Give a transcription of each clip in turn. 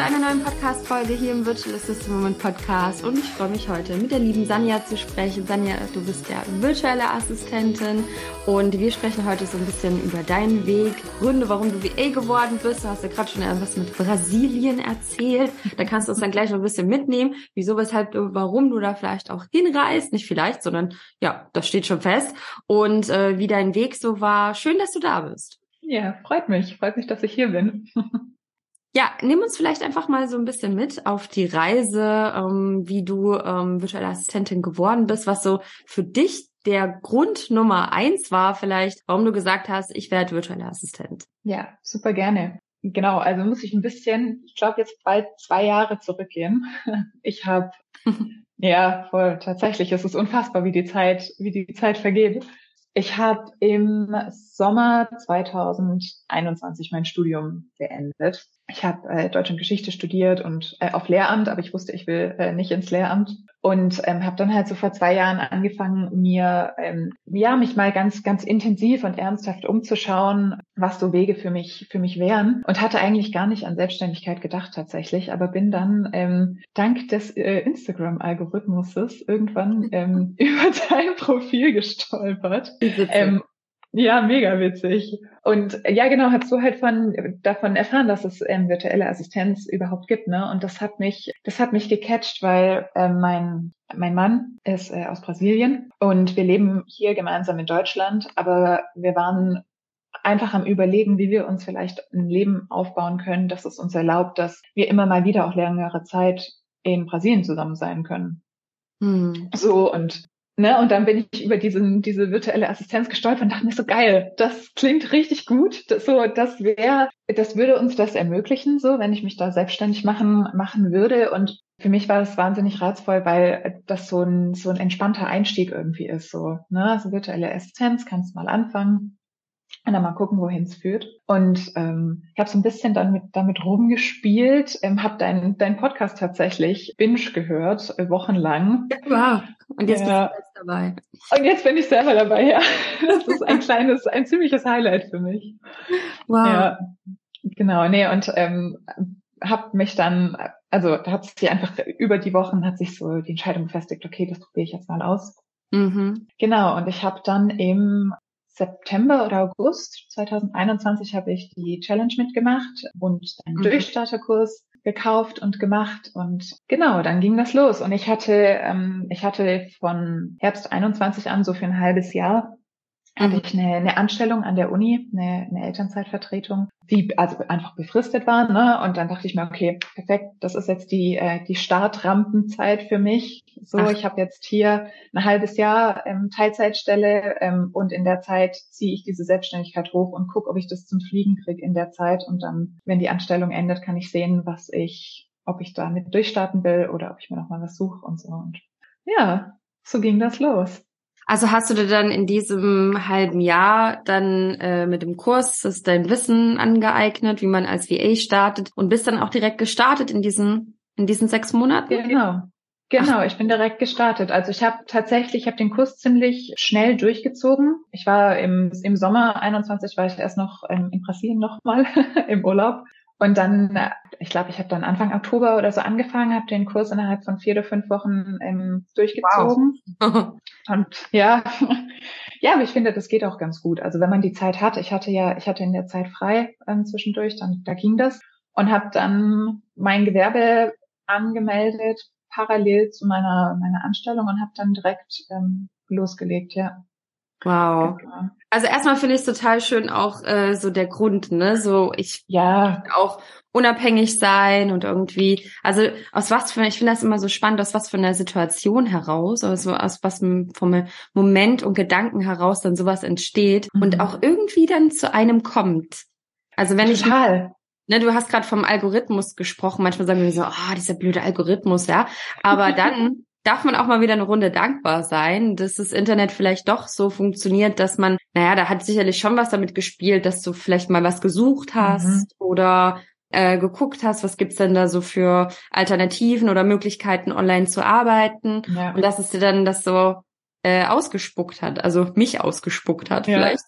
zu einer neuen Podcast-Folge hier im Virtual Assistant Moment Podcast und ich freue mich heute mit der lieben Sanja zu sprechen. Sanja, du bist ja virtuelle Assistentin und wir sprechen heute so ein bisschen über deinen Weg, Gründe, warum du VA geworden bist. Du hast ja gerade schon etwas mit Brasilien erzählt. Da kannst du uns dann gleich noch ein bisschen mitnehmen, wieso, weshalb, warum du da vielleicht auch hinreist. Nicht vielleicht, sondern ja, das steht schon fest. Und äh, wie dein Weg so war. Schön, dass du da bist. Ja, freut mich. Freut mich, dass ich hier bin. Ja, nimm uns vielleicht einfach mal so ein bisschen mit auf die Reise, ähm, wie du ähm, virtuelle Assistentin geworden bist, was so für dich der Grund Nummer eins war, vielleicht, warum du gesagt hast, ich werde virtuelle Assistent. Ja, super gerne. Genau, also muss ich ein bisschen, ich glaube jetzt bald zwei Jahre zurückgehen. Ich habe, ja, voll, tatsächlich, es ist unfassbar, wie die Zeit, wie die Zeit vergeht. Ich habe im Sommer 2021 mein Studium beendet ich habe äh, Deutsch und Geschichte studiert und äh, auf Lehramt, aber ich wusste, ich will äh, nicht ins Lehramt. Und ähm, habe dann halt so vor zwei Jahren angefangen, mir ähm, ja mich mal ganz ganz intensiv und ernsthaft umzuschauen, was so Wege für mich für mich wären. Und hatte eigentlich gar nicht an Selbstständigkeit gedacht tatsächlich, aber bin dann ähm, dank des äh, Instagram-Algorithmuses irgendwann ähm, über dein Profil gestolpert. Ähm, ja, mega witzig. Und ja, genau, hast du halt von davon erfahren, dass es ähm, virtuelle Assistenz überhaupt gibt, ne? Und das hat mich, das hat mich gecatcht, weil äh, mein mein Mann ist äh, aus Brasilien und wir leben hier gemeinsam in Deutschland, aber wir waren einfach am Überlegen, wie wir uns vielleicht ein Leben aufbauen können, dass es uns erlaubt, dass wir immer mal wieder auch längere Zeit in Brasilien zusammen sein können. Hm. So, und Ne, und dann bin ich über diesen, diese virtuelle Assistenz gestolpert und dachte mir so geil, das klingt richtig gut. Das, so, das wäre, das würde uns das ermöglichen, so, wenn ich mich da selbstständig machen, machen würde. Und für mich war das wahnsinnig reizvoll, weil das so ein, so ein entspannter Einstieg irgendwie ist, so, ne, so virtuelle Assistenz, kannst mal anfangen und dann mal gucken, wohin es führt. Und ähm, ich habe so ein bisschen dann mit, damit rumgespielt, ähm, habe deinen dein Podcast tatsächlich binge gehört, äh, wochenlang. Wow. Und jetzt ja. bist du dabei. Und jetzt bin ich selber dabei, ja. Das ist ein kleines, ein ziemliches Highlight für mich. Wow. Ja, genau, nee, und ähm, habe mich dann, also da hat sich einfach über die Wochen hat sich so die Entscheidung gefestigt, okay, das probiere ich jetzt mal aus. Mhm. Genau, und ich habe dann im September oder August 2021 habe ich die Challenge mitgemacht und einen mhm. Durchstarterkurs gekauft und gemacht und genau, dann ging das los und ich hatte ähm, ich hatte von Herbst 21 an so für ein halbes Jahr mhm. ich eine, eine Anstellung an der Uni, eine, eine Elternzeitvertretung, die also einfach befristet war. Ne? Und dann dachte ich mir, okay, perfekt, das ist jetzt die, äh, die Startrampenzeit für mich. So, Ach. ich habe jetzt hier ein halbes Jahr ähm, Teilzeitstelle ähm, und in der Zeit ziehe ich diese Selbstständigkeit hoch und gucke, ob ich das zum Fliegen kriege in der Zeit. Und dann, wenn die Anstellung endet, kann ich sehen, was ich, ob ich damit durchstarten will oder ob ich mir noch mal was suche und so. Und ja, so ging das los. Also hast du dir dann in diesem halben Jahr dann äh, mit dem Kurs das dein Wissen angeeignet, wie man als VA startet und bist dann auch direkt gestartet in diesen in diesen sechs Monaten? Genau. Genau, ich bin direkt gestartet. Also ich habe tatsächlich, ich habe den Kurs ziemlich schnell durchgezogen. Ich war im, im Sommer 21 war ich erst noch in, in Brasilien nochmal im Urlaub und dann, ich glaube, ich habe dann Anfang Oktober oder so angefangen, habe den Kurs innerhalb von vier oder fünf Wochen ähm, durchgezogen. Wow. Und ja, ja, aber ich finde, das geht auch ganz gut. Also wenn man die Zeit hat, ich hatte ja, ich hatte in der Zeit frei ähm, zwischendurch, dann da ging das und habe dann mein Gewerbe angemeldet parallel zu meiner meiner Anstellung und habe dann direkt ähm, losgelegt, ja. Wow. Genau. Also erstmal finde ich es total schön auch äh, so der Grund, ne? So ich ja auch unabhängig sein und irgendwie, also aus was für, ich finde das immer so spannend, aus was von der Situation heraus, also aus was vom Moment und Gedanken heraus dann sowas entsteht mhm. und auch irgendwie dann zu einem kommt. Also wenn Total. ich Ne, du hast gerade vom Algorithmus gesprochen. Manchmal sagen wir so, ah, oh, dieser blöde Algorithmus, ja. Aber dann darf man auch mal wieder eine Runde dankbar sein, dass das Internet vielleicht doch so funktioniert, dass man, naja, da hat sicherlich schon was damit gespielt, dass du vielleicht mal was gesucht hast mhm. oder äh, geguckt hast, was gibt's denn da so für Alternativen oder Möglichkeiten, online zu arbeiten. Ja. Und dass es dir dann das so äh, ausgespuckt hat, also mich ausgespuckt hat ja. vielleicht.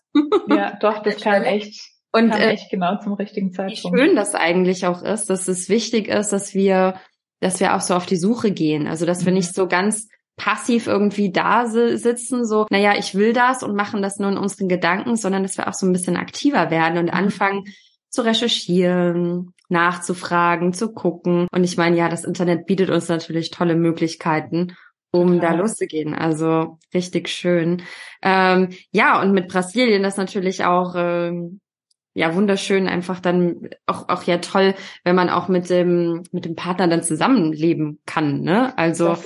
Ja, doch, das kam echt und äh, echt genau zum richtigen Zeitpunkt. Wie schön das eigentlich auch ist, dass es wichtig ist, dass wir, dass wir auch so auf die Suche gehen. Also dass mhm. wir nicht so ganz passiv irgendwie da sitzen, so, naja, ich will das und machen das nur in unseren Gedanken, sondern dass wir auch so ein bisschen aktiver werden und mhm. anfangen zu recherchieren, nachzufragen, zu gucken. Und ich meine, ja, das Internet bietet uns natürlich tolle Möglichkeiten, um Total. da loszugehen. Also richtig schön. Ähm, ja, und mit Brasilien das natürlich auch ähm, ja wunderschön einfach dann auch auch ja toll, wenn man auch mit dem mit dem Partner dann zusammenleben kann, ne? Also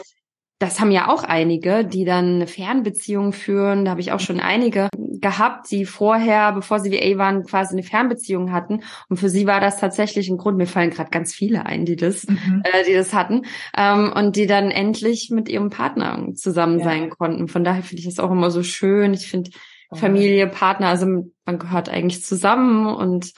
das haben ja auch einige, die dann eine Fernbeziehung führen. Da habe ich auch schon einige gehabt, die vorher, bevor sie VA waren, quasi eine Fernbeziehung hatten. Und für sie war das tatsächlich ein Grund. Mir fallen gerade ganz viele ein, die das, mhm. äh, die das hatten ähm, und die dann endlich mit ihrem Partner zusammen ja. sein konnten. Von daher finde ich das auch immer so schön. Ich finde Familie, Partner, also man gehört eigentlich zusammen und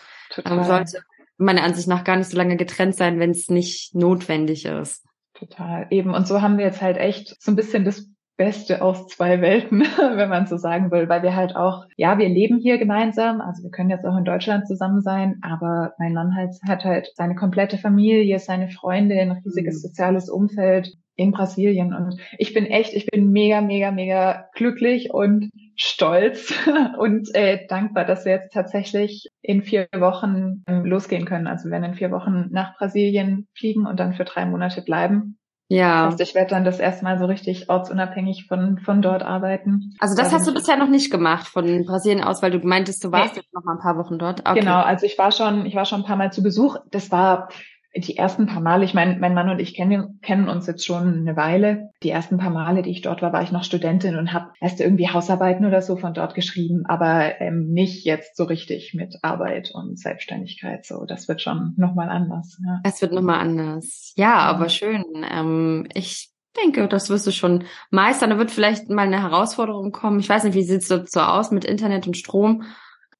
ähm, sollte meiner Ansicht nach gar nicht so lange getrennt sein, wenn es nicht notwendig ist. Total. Eben. Und so haben wir jetzt halt echt so ein bisschen das Beste aus zwei Welten, wenn man so sagen will, weil wir halt auch, ja, wir leben hier gemeinsam, also wir können jetzt auch in Deutschland zusammen sein, aber mein Mann halt, hat halt seine komplette Familie, seine Freunde, ein riesiges mhm. soziales Umfeld in Brasilien und ich bin echt, ich bin mega, mega, mega glücklich und stolz und äh, dankbar, dass wir jetzt tatsächlich in vier Wochen ähm, losgehen können. Also wir werden in vier Wochen nach Brasilien fliegen und dann für drei Monate bleiben. Ja. Das heißt, ich werde dann das erste Mal so richtig ortsunabhängig von, von dort arbeiten. Also das hast du bisher noch nicht gemacht von Brasilien aus, weil du meintest, du warst nee. jetzt noch mal ein paar Wochen dort. Okay. Genau, also ich war schon, ich war schon ein paar Mal zu Besuch. Das war die ersten paar Male, ich meine, mein Mann und ich kennen, kennen uns jetzt schon eine Weile. Die ersten paar Male, die ich dort war, war ich noch Studentin und habe erst irgendwie Hausarbeiten oder so von dort geschrieben, aber ähm, nicht jetzt so richtig mit Arbeit und Selbstständigkeit. So, das wird schon nochmal anders. Ja. Es wird nochmal anders. Ja, aber schön. Ähm, ich denke, das wirst du schon meistern. Da wird vielleicht mal eine Herausforderung kommen. Ich weiß nicht, wie sieht's dort so aus mit Internet und Strom?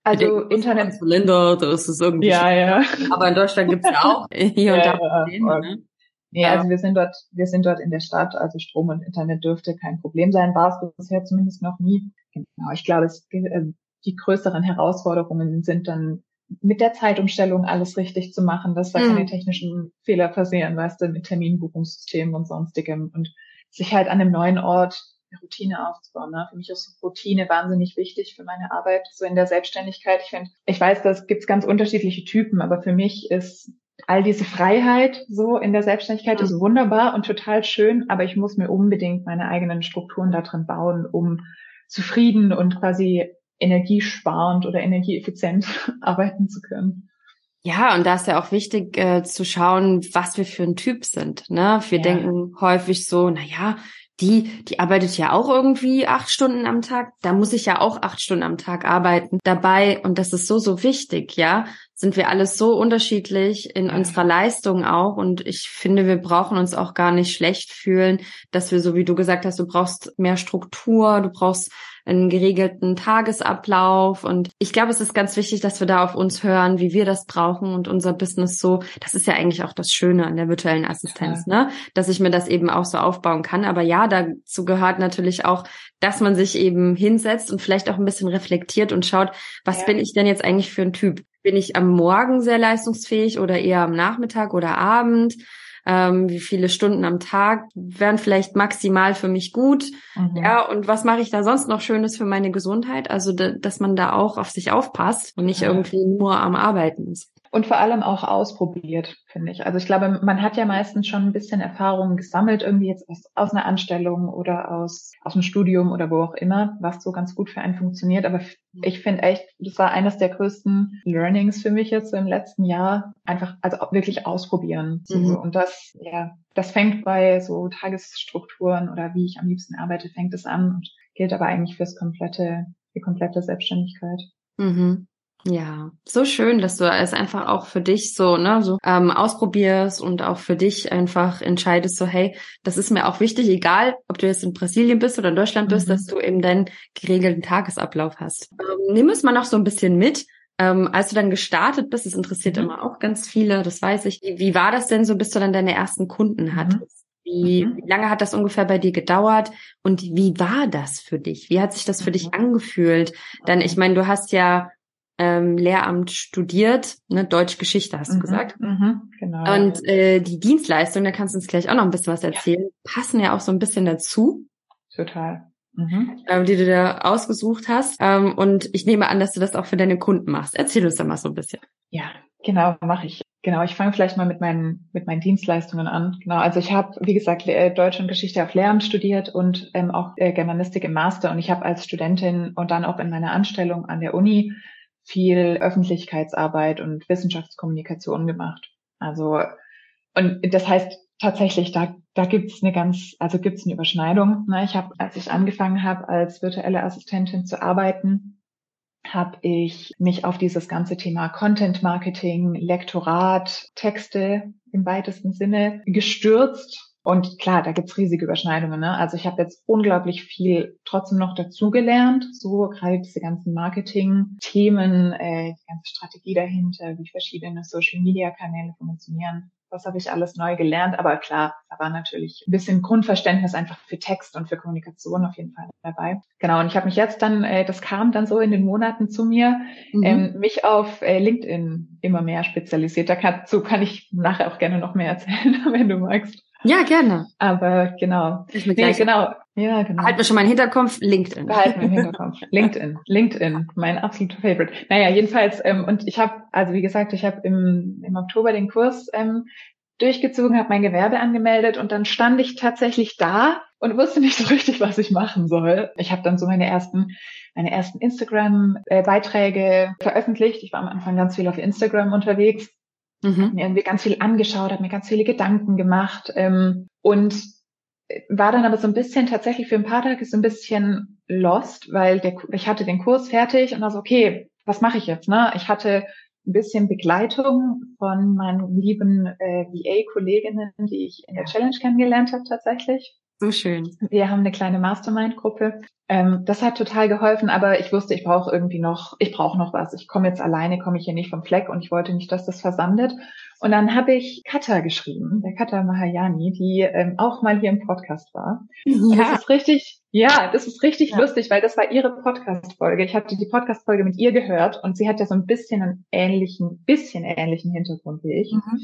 Also Internet. Länder, da ist es irgendwie. Ja, ja. Aber in Deutschland gibt's ja auch hier und ja, da Probleme. Ne? Nee, ja. also wir sind dort, wir sind dort in der Stadt, also Strom und Internet dürfte kein Problem sein, war es bisher zumindest noch nie. Genau, ich glaube, es, äh, die größeren Herausforderungen sind dann mit der Zeitumstellung alles richtig zu machen, dass da mhm. keine technischen Fehler passieren, weißt du, mit Terminbuchungssystemen und sonstigem und sich halt an einem neuen Ort Routine aufzubauen. Ne? Für mich ist Routine wahnsinnig wichtig für meine Arbeit, so in der Selbstständigkeit. Ich finde, ich weiß, das gibt's ganz unterschiedliche Typen, aber für mich ist all diese Freiheit so in der Selbstständigkeit mhm. ist wunderbar und total schön, aber ich muss mir unbedingt meine eigenen Strukturen da drin bauen, um zufrieden und quasi energiesparend oder energieeffizient arbeiten zu können. Ja, und da ist ja auch wichtig äh, zu schauen, was wir für ein Typ sind. Ne? Wir ja. denken häufig so, na ja, die, die arbeitet ja auch irgendwie acht Stunden am Tag. Da muss ich ja auch acht Stunden am Tag arbeiten. Dabei, und das ist so, so wichtig, ja, sind wir alles so unterschiedlich in unserer Leistung auch. Und ich finde, wir brauchen uns auch gar nicht schlecht fühlen, dass wir, so wie du gesagt hast, du brauchst mehr Struktur, du brauchst einen geregelten Tagesablauf. Und ich glaube, es ist ganz wichtig, dass wir da auf uns hören, wie wir das brauchen und unser Business so. Das ist ja eigentlich auch das Schöne an der virtuellen Assistenz, ja. ne? Dass ich mir das eben auch so aufbauen kann. Aber ja, dazu gehört natürlich auch, dass man sich eben hinsetzt und vielleicht auch ein bisschen reflektiert und schaut, was ja. bin ich denn jetzt eigentlich für ein Typ? Bin ich am Morgen sehr leistungsfähig oder eher am Nachmittag oder Abend? ähm, wie viele Stunden am Tag wären vielleicht maximal für mich gut. Mhm. Ja, und was mache ich da sonst noch Schönes für meine Gesundheit? Also, dass man da auch auf sich aufpasst und nicht irgendwie nur am Arbeiten ist. Und vor allem auch ausprobiert, finde ich. Also ich glaube, man hat ja meistens schon ein bisschen Erfahrung gesammelt, irgendwie jetzt aus, aus einer Anstellung oder aus, aus einem Studium oder wo auch immer, was so ganz gut für einen funktioniert. Aber ich finde echt, das war eines der größten Learnings für mich jetzt so im letzten Jahr. Einfach, also wirklich ausprobieren. Mhm. Und das, ja, das fängt bei so Tagesstrukturen oder wie ich am liebsten arbeite, fängt es an und gilt aber eigentlich fürs komplette, die komplette Selbstständigkeit. Mhm. Ja, so schön, dass du es einfach auch für dich so, ne, so ähm, ausprobierst und auch für dich einfach entscheidest, so hey, das ist mir auch wichtig, egal, ob du jetzt in Brasilien bist oder in Deutschland bist, mhm. dass du eben deinen geregelten Tagesablauf hast. Ähm, nimm es mal noch so ein bisschen mit. Ähm, als du dann gestartet bist, das interessiert mhm. immer auch ganz viele, das weiß ich. Wie, wie, war das denn so, bis du dann deine ersten Kunden mhm. hattest? Wie, mhm. wie lange hat das ungefähr bei dir gedauert und wie war das für dich? Wie hat sich das für dich mhm. angefühlt? Denn ich meine, du hast ja ähm, Lehramt studiert, ne, Deutsch Geschichte hast du Mhm, gesagt. mhm, genau. ja. Und äh, die Dienstleistung, da kannst du uns gleich auch noch ein bisschen was erzählen, passen ja auch so ein bisschen dazu, Total. Mhm. ähm, die du da ausgesucht hast. Ähm, und ich nehme an, dass du das auch für deine Kunden machst. Erzähl uns da mal so ein bisschen. Ja, genau, mache ich. Genau, ich fange vielleicht mal mit meinen mit meinen Dienstleistungen an. Genau, also ich habe, wie gesagt, äh, Deutsch und Geschichte auf Lehramt studiert und ähm, auch äh, Germanistik im Master. Und ich habe als Studentin und dann auch in meiner Anstellung an der Uni viel Öffentlichkeitsarbeit und Wissenschaftskommunikation gemacht. Also und das heißt tatsächlich, da da gibt's eine ganz, also gibt's eine Überschneidung. Ne? Ich habe, als ich angefangen habe, als virtuelle Assistentin zu arbeiten, habe ich mich auf dieses ganze Thema Content Marketing, Lektorat, Texte im weitesten Sinne gestürzt. Und klar, da gibt's riesige Überschneidungen. Ne? Also ich habe jetzt unglaublich viel trotzdem noch dazugelernt, so gerade diese ganzen Marketing-Themen, äh, die ganze Strategie dahinter, wie verschiedene Social-Media-Kanäle funktionieren. Das habe ich alles neu gelernt, aber klar, da war natürlich ein bisschen Grundverständnis einfach für Text und für Kommunikation auf jeden Fall dabei. Genau, und ich habe mich jetzt dann, äh, das kam dann so in den Monaten zu mir, Mhm. ähm, mich auf äh, LinkedIn immer mehr spezialisiert. Da kann, so kann ich nachher auch gerne noch mehr erzählen, wenn du magst. Ja, gerne. Aber genau. Nee, genau. Ja, genau. Halt mir schon mal im Hinterkopf, LinkedIn. Behalten wir im Hinterkopf. LinkedIn, LinkedIn, mein absoluter Favorite. Naja, jedenfalls, ähm, und ich habe, also wie gesagt, ich habe im, im Oktober den Kurs ähm, durchgezogen, habe mein Gewerbe angemeldet und dann stand ich tatsächlich da und wusste nicht so richtig, was ich machen soll. Ich habe dann so meine ersten, meine ersten Instagram-Beiträge veröffentlicht. Ich war am Anfang ganz viel auf Instagram unterwegs Mhm. mir irgendwie ganz viel angeschaut, habe mir ganz viele Gedanken gemacht ähm, und war dann aber so ein bisschen tatsächlich für ein paar Tage so ein bisschen lost, weil der, ich hatte den Kurs fertig und war so, okay, was mache ich jetzt? Ne? Ich hatte ein bisschen Begleitung von meinen lieben äh, VA-Kolleginnen, die ich in der Challenge kennengelernt habe tatsächlich. So schön. Wir haben eine kleine Mastermind-Gruppe. Ähm, das hat total geholfen, aber ich wusste, ich brauche irgendwie noch, ich brauche noch was. Ich komme jetzt alleine, komme ich hier nicht vom Fleck und ich wollte nicht, dass das versandet. Und dann habe ich Katha geschrieben, der Katha Mahayani, die ähm, auch mal hier im Podcast war. Und das ist richtig, ja, das ist richtig Ja. lustig, weil das war ihre Podcast-Folge. Ich hatte die Podcast-Folge mit ihr gehört und sie hat ja so ein bisschen einen ähnlichen, bisschen ähnlichen Hintergrund wie ich. Mhm.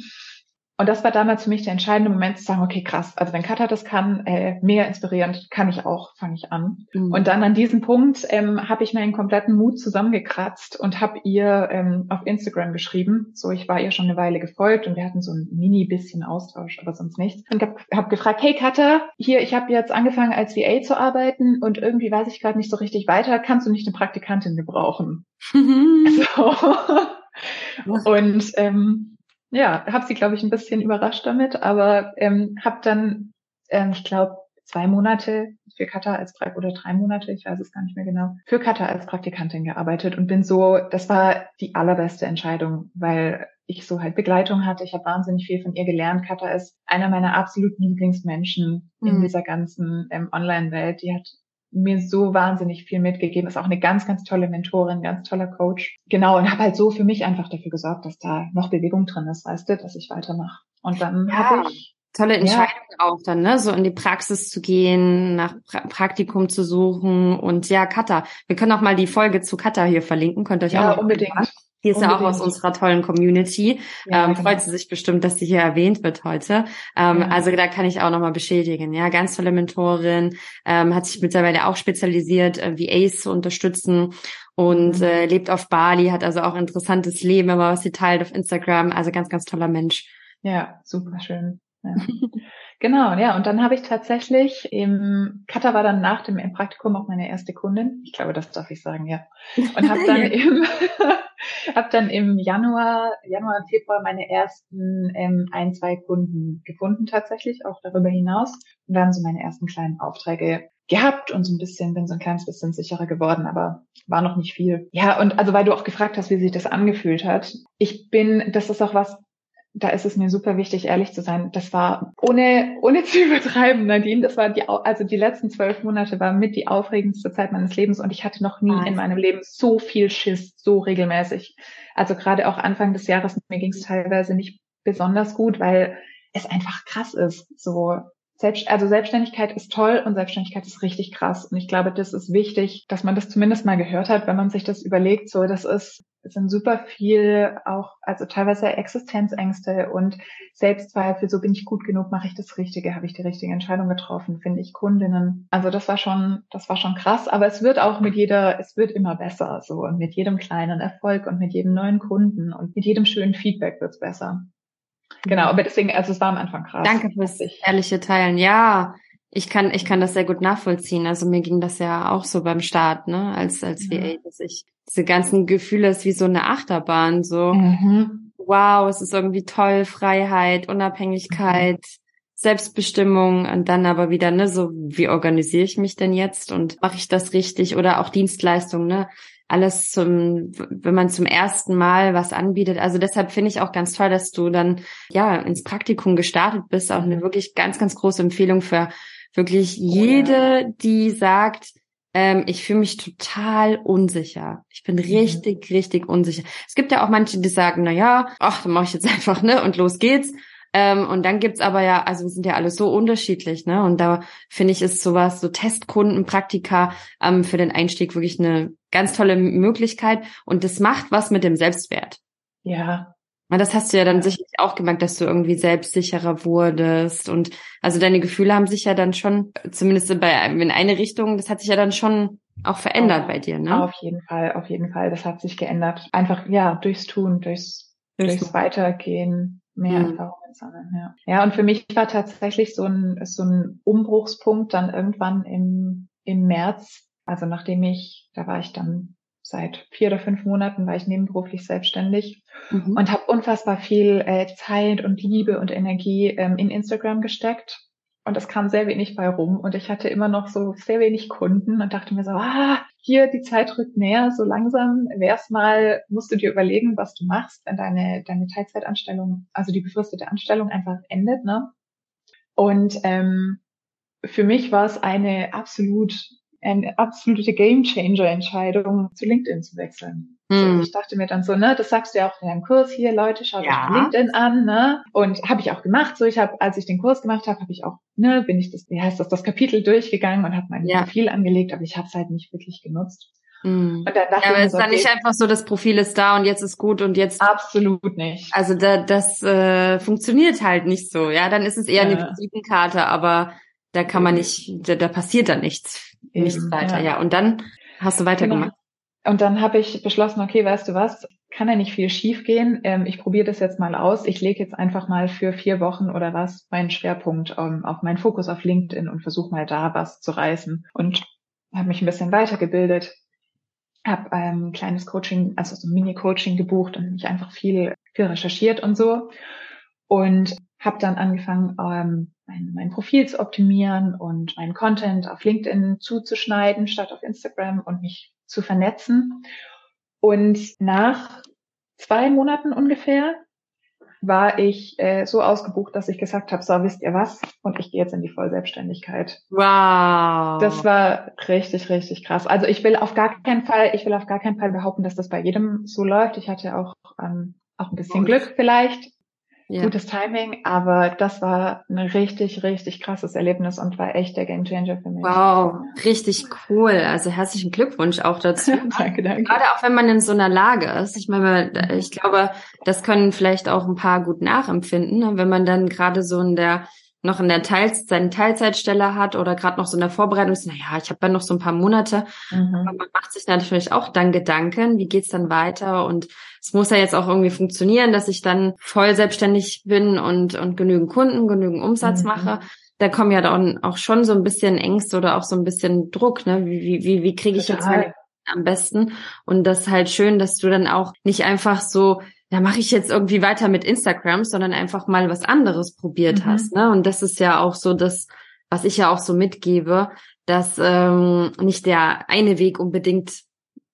Und das war damals für mich der entscheidende Moment zu sagen, okay, krass, also wenn Katha das kann, äh, mega inspirierend, kann ich auch, fange ich an. Mhm. Und dann an diesem Punkt ähm, habe ich meinen kompletten Mut zusammengekratzt und habe ihr ähm, auf Instagram geschrieben. So, ich war ihr schon eine Weile gefolgt und wir hatten so ein mini bisschen Austausch, aber sonst nichts. Und habe hab gefragt, hey Katha, hier, ich habe jetzt angefangen als VA zu arbeiten und irgendwie weiß ich gerade nicht so richtig weiter. Kannst du nicht eine Praktikantin gebrauchen? So. Und ähm, ja, habe sie, glaube ich, ein bisschen überrascht damit, aber ähm, habe dann, ähm, ich glaube, zwei Monate für Kata als oder drei Monate, ich weiß es gar nicht mehr genau, für Kata als Praktikantin gearbeitet und bin so, das war die allerbeste Entscheidung, weil ich so halt Begleitung hatte. Ich habe wahnsinnig viel von ihr gelernt. Kata ist einer meiner absoluten Lieblingsmenschen in Mhm. dieser ganzen ähm, Online-Welt. Die hat mir so wahnsinnig viel mitgegeben. Ist auch eine ganz, ganz tolle Mentorin, ganz toller Coach. Genau, und habe halt so für mich einfach dafür gesorgt, dass da noch Bewegung drin ist, weißt du, dass ich weitermache. Und dann Ja. habe ich Tolle Ja. Entscheidung auch dann, ne? So in die Praxis zu gehen, nach pra Praktikum zu suchen und ja, Katha. Wir können auch mal die Folge zu Katha hier verlinken, könnt ihr euch ja auch unbedingt. anhören. Die ist ja auch aus Unbedingt. unserer tollen Community. Ja, ähm, genau. Freut sie sich bestimmt, dass sie hier erwähnt wird heute. Ähm, Ja. Also da kann ich auch nochmal bestätigen. Ja, ganz tolle Mentorin, ähm, hat sich mittlerweile auch spezialisiert, äh, VAs zu unterstützen und Mhm. äh, lebt auf Bali, hat also auch interessantes Leben, immer was sie teilt auf Instagram. Also ganz, ganz toller Mensch. Ja, super schön. Ja. genau, ja. Und dann habe ich tatsächlich im Katha war dann nach dem Praktikum auch meine erste Kundin. Ich glaube, das darf ich sagen, ja. Und habe dann im habe dann im Januar, Januar, Februar meine ersten ähm, ein, zwei Kunden gefunden tatsächlich, auch darüber hinaus. Und dann so meine ersten kleinen Aufträge gehabt und so ein bisschen, bin so ein kleines bisschen sicherer geworden, aber war noch nicht viel. Ja, und also weil du auch gefragt hast, wie sich das angefühlt hat. Ich bin, das ist auch was, da ist es mir super wichtig, ehrlich zu sein. Das war ohne, ohne zu übertreiben, Nadine. Das war die, also die letzten zwölf Monate war mit die aufregendste Zeit meines Lebens und ich hatte noch nie Nice. in meinem Leben so viel Schiss, so regelmäßig. Also gerade auch Anfang des Jahres, mir ging es teilweise nicht besonders gut, weil es einfach krass ist. So, selbst, also Selbstständigkeit ist toll und Selbstständigkeit ist richtig krass. Und ich glaube, das ist wichtig, dass man das zumindest mal gehört hat, wenn man sich das überlegt. So, das ist, es sind super viel auch, also teilweise Existenzängste und Selbstzweifel. So bin ich gut genug, mache ich das Richtige, habe ich die richtige Entscheidung getroffen, finde ich Kundinnen. Also das war schon, das war schon krass. Aber es wird auch mit jeder, es wird immer besser. So und mit jedem kleinen Erfolg und mit jedem neuen Kunden und mit jedem schönen Feedback wird's besser. Genau, aber deswegen, also es war am Anfang krass. Danke fürs ehrliche Teilen. Ja, ich kann, ich kann das sehr gut nachvollziehen. Also mir ging das ja auch so beim Start, ne, als, als VA, mhm. dass ich diese ganzen Gefühle ist wie so eine Achterbahn, so, mhm. wow, es ist irgendwie toll, Freiheit, Unabhängigkeit, mhm. Selbstbestimmung und dann aber wieder, ne, so, wie organisiere ich mich denn jetzt und mache ich das richtig oder auch Dienstleistung, ne? Alles zum, wenn man zum ersten Mal was anbietet. Also deshalb finde ich auch ganz toll, dass du dann ja ins Praktikum gestartet bist. Auch eine wirklich ganz, ganz große Empfehlung für wirklich jede, die sagt, ähm, ich fühle mich total unsicher. Ich bin mhm. richtig, richtig unsicher. Es gibt ja auch manche, die sagen, na ja, ach, dann mache ich jetzt einfach, ne, und los geht's. Ähm, und dann gibt's aber ja, also wir sind ja alle so unterschiedlich, ne? Und da finde ich, ist sowas, so Testkunden, Praktika ähm, für den Einstieg wirklich eine ganz tolle Möglichkeit. Und das macht was mit dem Selbstwert. Ja. Und das hast du ja dann sicherlich auch gemerkt, dass du irgendwie selbstsicherer wurdest. Und also deine Gefühle haben sich ja dann schon, zumindest bei, in eine Richtung, das hat sich ja dann schon auch verändert oh, bei dir, ne? Auf jeden Fall, auf jeden Fall. Das hat sich geändert. Einfach, ja, durchs Tun, durchs, durchs, durchs Weitergehen, mehr mhm. Erfahrungen sammeln, ja. Ja, und für mich war tatsächlich so ein, so ein Umbruchspunkt dann irgendwann im, im März, also nachdem ich, da war ich dann seit vier oder fünf Monaten war ich nebenberuflich selbstständig mhm. und habe unfassbar viel äh, Zeit und Liebe und Energie ähm, in Instagram gesteckt und es kam sehr wenig bei rum und ich hatte immer noch so sehr wenig Kunden und dachte mir so, ah, hier die Zeit rückt näher, so langsam wär's mal, musst du dir überlegen, was du machst, wenn deine, deine Teilzeitanstellung, also die befristete Anstellung einfach endet, ne? Und ähm, für mich war es eine absolut eine absolute Gamechanger-Entscheidung, zu LinkedIn zu wechseln. Hm. Ich dachte mir dann so, ne, das sagst du ja auch in deinem Kurs hier, Leute, schaut ja. euch LinkedIn an, ne? Und habe ich auch gemacht. So, ich habe, als ich den Kurs gemacht habe, habe ich auch, ne, bin ich das, wie heißt das, das Kapitel durchgegangen und habe mein ja. Profil angelegt, aber ich habe es halt nicht wirklich genutzt. Hm. Und dann dachte ja, aber es ist dann okay, nicht einfach so, das Profil ist da und jetzt ist gut und jetzt. Absolut nicht. Also da, das äh, funktioniert halt nicht so. Ja, dann ist es eher ja. eine Visitenkarte, aber da kann man nicht, da, da passiert dann nichts nichts weiter. Ja. ja. und dann hast du weitergemacht. Und dann habe ich beschlossen, okay, weißt du was, kann ja nicht viel schiefgehen. Ähm, ich probiere das jetzt mal aus. Ich lege jetzt einfach mal für vier Wochen oder was meinen Schwerpunkt ähm, auf meinen Fokus auf LinkedIn und versuche mal da was zu reißen. Und habe mich ein bisschen weitergebildet, habe ein kleines Coaching, also so ein Mini-Coaching gebucht und mich einfach viel, viel recherchiert und so. Und habe dann angefangen, ähm, mein, mein Profil zu optimieren und meinen Content auf LinkedIn zuzuschneiden statt auf Instagram und mich zu vernetzen. Und nach zwei Monaten ungefähr war ich äh, so ausgebucht, dass ich gesagt habe, so wisst ihr was? Und ich gehe jetzt in die Vollselbstständigkeit. Wow. Das war richtig, richtig krass. Also ich will auf gar keinen Fall, ich will auf gar keinen Fall behaupten, dass das bei jedem so läuft. Ich hatte auch ähm, auch ein bisschen Glück vielleicht, ja. gutes Timing, aber das war ein richtig, richtig krasses Erlebnis und war echt der Gamechanger für mich. Wow, richtig cool. Also herzlichen Glückwunsch auch dazu. danke, danke. Gerade auch wenn man in so einer Lage ist. Ich meine, ich glaube, das können vielleicht auch ein paar gut nachempfinden, ne? wenn man dann gerade so in der noch in der Teil, seine Teilzeitstelle hat oder gerade noch so in der Vorbereitung ist, naja, ich habe ja noch so ein paar Monate. Mhm. Aber man macht sich natürlich auch dann Gedanken, wie geht's dann weiter? Und es muss ja jetzt auch irgendwie funktionieren, dass ich dann voll selbstständig bin und, und genügend Kunden, genügend Umsatz mhm. mache. Da kommen ja dann auch schon so ein bisschen Ängste oder auch so ein bisschen Druck, ne? Wie, wie, wie kriege ich Total. jetzt meine am besten? Und das ist halt schön, dass du dann auch nicht einfach so da mache ich jetzt irgendwie weiter mit Instagram, sondern einfach mal was anderes probiert mhm. hast. Ne? Und das ist ja auch so das, was ich ja auch so mitgebe, dass ähm, nicht der eine Weg unbedingt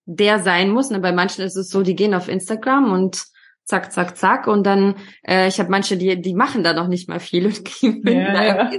der sein muss. Ne? Bei manchen ist es so, die gehen auf Instagram und zack, zack, zack. Und dann, äh, ich habe manche, die, die machen da noch nicht mal viel und gehen ja, ja.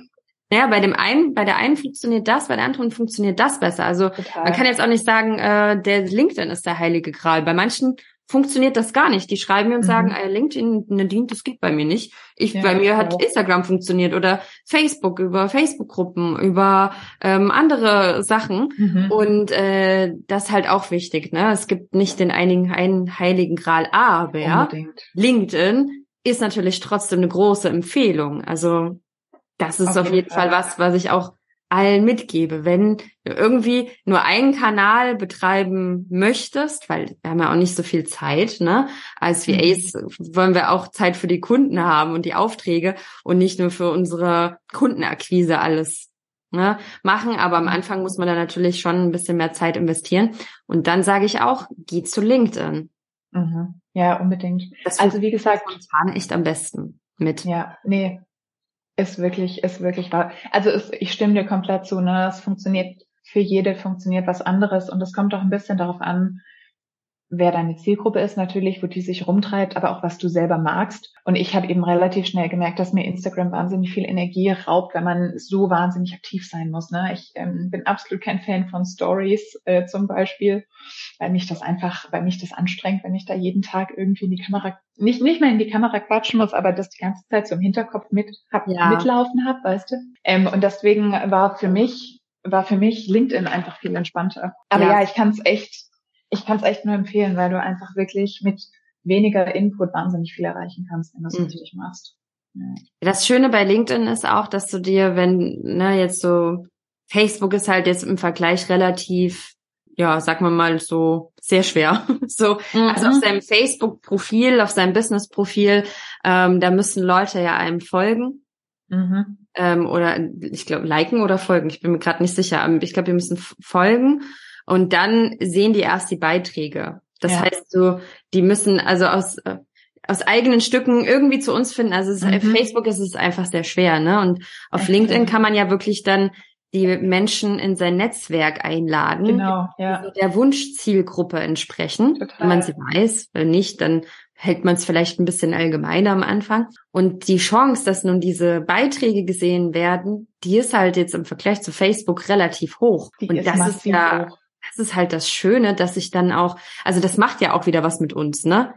Ja, bei dem einen, bei der einen funktioniert das, bei der anderen funktioniert das besser. Also Total. man kann jetzt auch nicht sagen, äh, der LinkedIn ist der heilige Gral. Bei manchen funktioniert das gar nicht. Die schreiben mir und mhm. sagen, äh, LinkedIn, Nadine, das geht bei mir nicht. Ich, ja, bei mir hat auch. Instagram funktioniert oder Facebook über Facebook-Gruppen, über ähm, andere Sachen. Mhm. Und äh, das ist halt auch wichtig. Ne? Es gibt nicht den einigen einen heiligen Gral, aber Unbedingt. LinkedIn ist natürlich trotzdem eine große Empfehlung. Also das ist auf, auf jeden Fall, Fall was, was ich auch allen mitgebe. Wenn du irgendwie nur einen Kanal betreiben möchtest, weil wir haben ja auch nicht so viel Zeit, ne? Als VAs mhm. wollen wir auch Zeit für die Kunden haben und die Aufträge und nicht nur für unsere Kundenakquise alles ne, machen. Aber am Anfang muss man da natürlich schon ein bisschen mehr Zeit investieren. Und dann sage ich auch, geh zu LinkedIn. Mhm. Ja, unbedingt. Das also wie gesagt, spontan echt am besten mit. Ja, nee, ist wirklich, ist wirklich wahr. Also ist, ich stimme dir komplett zu, ne? Es funktioniert für jede funktioniert was anderes und es kommt auch ein bisschen darauf an, wer deine Zielgruppe ist natürlich, wo die sich rumtreibt, aber auch was du selber magst. Und ich habe eben relativ schnell gemerkt, dass mir Instagram wahnsinnig viel Energie raubt, wenn man so wahnsinnig aktiv sein muss. Ne? Ich ähm, bin absolut kein Fan von Stories äh, zum Beispiel, weil mich das einfach, weil mich das anstrengt, wenn ich da jeden Tag irgendwie in die Kamera, nicht nicht mehr in die Kamera quatschen muss, aber das die ganze Zeit so im Hinterkopf mit hab, ja. mitlaufen habe, weißt du. Ähm, und deswegen war für mich war für mich LinkedIn einfach viel entspannter. Aber ja, ja ich kann es echt ich kann es echt nur empfehlen, weil du einfach wirklich mit weniger Input wahnsinnig viel erreichen kannst, wenn du es mhm. richtig machst. Ja. Das Schöne bei LinkedIn ist auch, dass du dir, wenn, ne, jetzt so, Facebook ist halt jetzt im Vergleich relativ, ja, sag mal mal so sehr schwer. so, mhm. also auf seinem Facebook-Profil, auf seinem Business-Profil, ähm, da müssen Leute ja einem folgen. Mhm. Ähm, oder ich glaube, liken oder folgen. Ich bin mir gerade nicht sicher. Ich glaube, wir müssen folgen. Und dann sehen die erst die Beiträge. Das ja. heißt so, die müssen also aus, aus eigenen Stücken irgendwie zu uns finden. Also es, mhm. Facebook ist es einfach sehr schwer, ne? Und auf Echt, LinkedIn kann man ja wirklich dann die Menschen in sein Netzwerk einladen, genau, ja. also der Wunschzielgruppe entsprechen. Total. Wenn man sie weiß, wenn nicht, dann hält man es vielleicht ein bisschen allgemeiner am Anfang. Und die Chance, dass nun diese Beiträge gesehen werden, die ist halt jetzt im Vergleich zu Facebook relativ hoch. Die und das ist ja hoch das ist halt das Schöne, dass ich dann auch, also das macht ja auch wieder was mit uns, ne?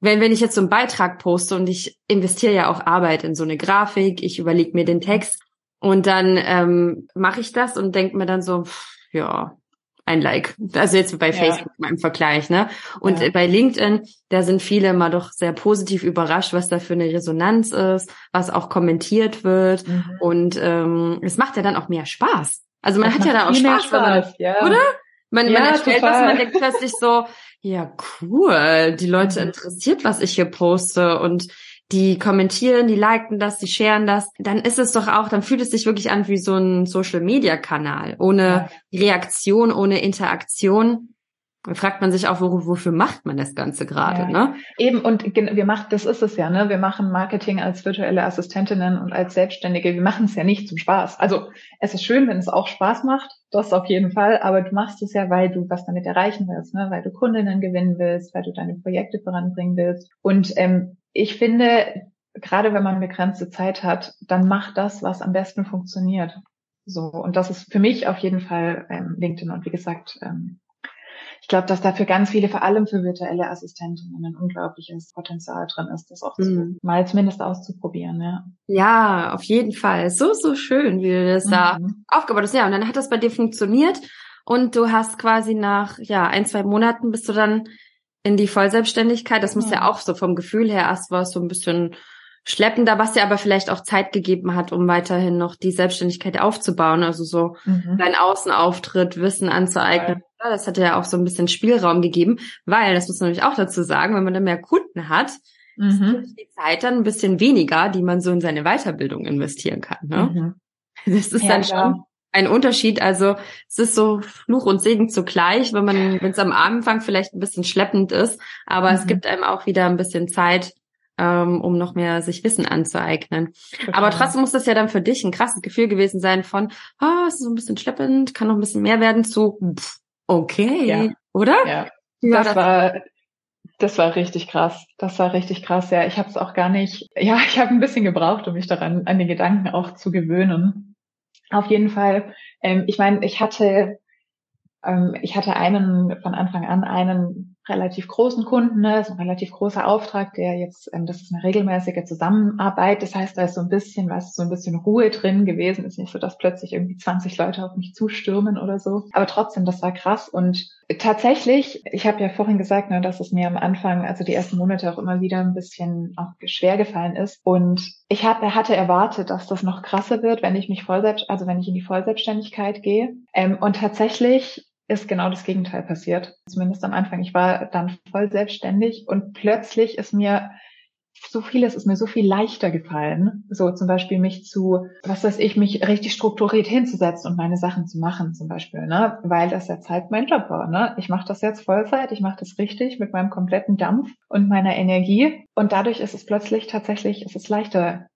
Wenn, wenn ich jetzt so einen Beitrag poste und ich investiere ja auch Arbeit in so eine Grafik, ich überlege mir den Text und dann ähm, mache ich das und denke mir dann so, ja, ein Like. Also jetzt bei Facebook ja. mal im Vergleich, ne? Und ja. bei LinkedIn, da sind viele immer doch sehr positiv überrascht, was da für eine Resonanz ist, was auch kommentiert wird. Mhm. Und ähm, es macht ja dann auch mehr Spaß. Also man das hat ja da auch Spaß, Spaß man, ja. oder? Man, ja, man erstellt total. was, man denkt plötzlich so, ja, cool, die Leute mhm. interessiert, was ich hier poste und die kommentieren, die liken das, die sharen das, dann ist es doch auch, dann fühlt es sich wirklich an wie so ein Social Media Kanal, ohne ja. Reaktion, ohne Interaktion. Fragt man sich auch, wofür macht man das Ganze gerade, ja. ne? Eben, und wir machen, das ist es ja, ne? Wir machen Marketing als virtuelle Assistentinnen und als Selbstständige. Wir machen es ja nicht zum Spaß. Also, es ist schön, wenn es auch Spaß macht. Das auf jeden Fall. Aber du machst es ja, weil du was damit erreichen willst, ne? Weil du Kundinnen gewinnen willst, weil du deine Projekte voranbringen willst. Und, ähm, ich finde, gerade wenn man begrenzte Zeit hat, dann macht das, was am besten funktioniert. So. Und das ist für mich auf jeden Fall ähm, LinkedIn. Und wie gesagt, ähm, ich glaube, dass da für ganz viele, vor allem für virtuelle Assistentinnen, ein unglaubliches Potenzial drin ist, das auch mhm. zu, mal zumindest auszuprobieren. Ja. ja, auf jeden Fall. So, so schön, wie du das mhm. da aufgebaut hast. Ja, und dann hat das bei dir funktioniert und du hast quasi nach ja ein, zwei Monaten bist du dann in die Vollselbstständigkeit. Das muss ja, ja auch so vom Gefühl her erst war es so ein bisschen schleppender, was dir aber vielleicht auch Zeit gegeben hat, um weiterhin noch die Selbstständigkeit aufzubauen. Also so mhm. dein Außenauftritt, Wissen anzueignen. Ja. Das hat ja auch so ein bisschen Spielraum gegeben, weil, das muss man nämlich auch dazu sagen, wenn man dann mehr Kunden hat, mhm. ist die Zeit dann ein bisschen weniger, die man so in seine Weiterbildung investieren kann. Ne? Mhm. Das ist ja, dann schon klar. ein Unterschied. Also es ist so Fluch und Segen zugleich, wenn man, wenn es am Anfang vielleicht ein bisschen schleppend ist, aber es mhm. gibt einem auch wieder ein bisschen Zeit, ähm, um noch mehr sich Wissen anzueignen. Total. Aber trotzdem muss das ja dann für dich ein krasses Gefühl gewesen sein von, oh, es ist so ein bisschen schleppend, kann noch ein bisschen mehr werden zu, pff, okay, ja. oder? Ja, das, das war das war richtig krass. Das war richtig krass. Ja, ich habe es auch gar nicht. Ja, ich habe ein bisschen gebraucht, um mich daran an den Gedanken auch zu gewöhnen. Auf jeden Fall. Ähm, ich meine, ich hatte ähm, ich hatte einen von Anfang an einen relativ großen Kunden, ne, ist ein relativ großer Auftrag, der jetzt, ähm, das ist eine regelmäßige Zusammenarbeit. Das heißt, da ist so ein bisschen, was so ein bisschen Ruhe drin gewesen. Ist nicht so, dass plötzlich irgendwie 20 Leute auf mich zustürmen oder so. Aber trotzdem, das war krass. Und tatsächlich, ich habe ja vorhin gesagt, ne, dass es mir am Anfang, also die ersten Monate auch immer wieder ein bisschen auch schwer gefallen ist. Und ich hab, hatte erwartet, dass das noch krasser wird, wenn ich mich voll selbst, also wenn ich in die Vollselbstständigkeit gehe. Ähm, und tatsächlich ist genau das Gegenteil passiert. Zumindest am Anfang. Ich war dann voll selbstständig und plötzlich ist mir so vieles ist mir so viel leichter gefallen. So zum Beispiel mich zu, was weiß ich, mich richtig strukturiert hinzusetzen und meine Sachen zu machen zum Beispiel, ne? Weil das jetzt halt mein Job war, ne? Ich mache das jetzt Vollzeit, ich mache das richtig mit meinem kompletten Dampf und meiner Energie. Und dadurch ist es plötzlich tatsächlich, es ist leichter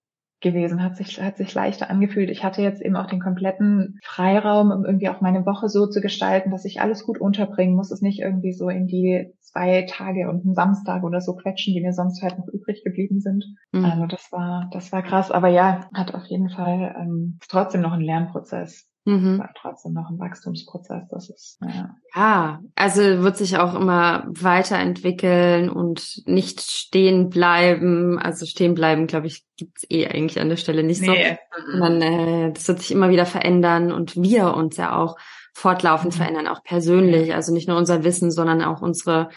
gewesen, hat sich, hat sich leichter angefühlt. Ich hatte jetzt eben auch den kompletten Freiraum, um irgendwie auch meine Woche so zu gestalten, dass ich alles gut unterbringen muss, es nicht irgendwie so in die zwei Tage und einen Samstag oder so quetschen, die mir sonst halt noch übrig geblieben sind. Mhm. Also das war, das war krass. Aber ja, hat auf jeden Fall ähm, trotzdem noch ein Lernprozess. Mhm. War trotzdem noch ein Wachstumsprozess. Das ist, ja. ja, also wird sich auch immer weiterentwickeln und nicht stehen bleiben. Also stehen bleiben, glaube ich, gibt's eh eigentlich an der Stelle nicht nee. so. Sondern äh, das wird sich immer wieder verändern und wir uns ja auch fortlaufend mhm. verändern, auch persönlich. Also nicht nur unser Wissen, sondern auch unsere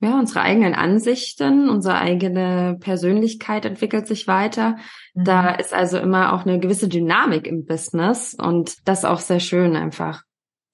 ja, unsere eigenen Ansichten, unsere eigene Persönlichkeit entwickelt sich weiter. Mhm. Da ist also immer auch eine gewisse Dynamik im Business und das ist auch sehr schön einfach.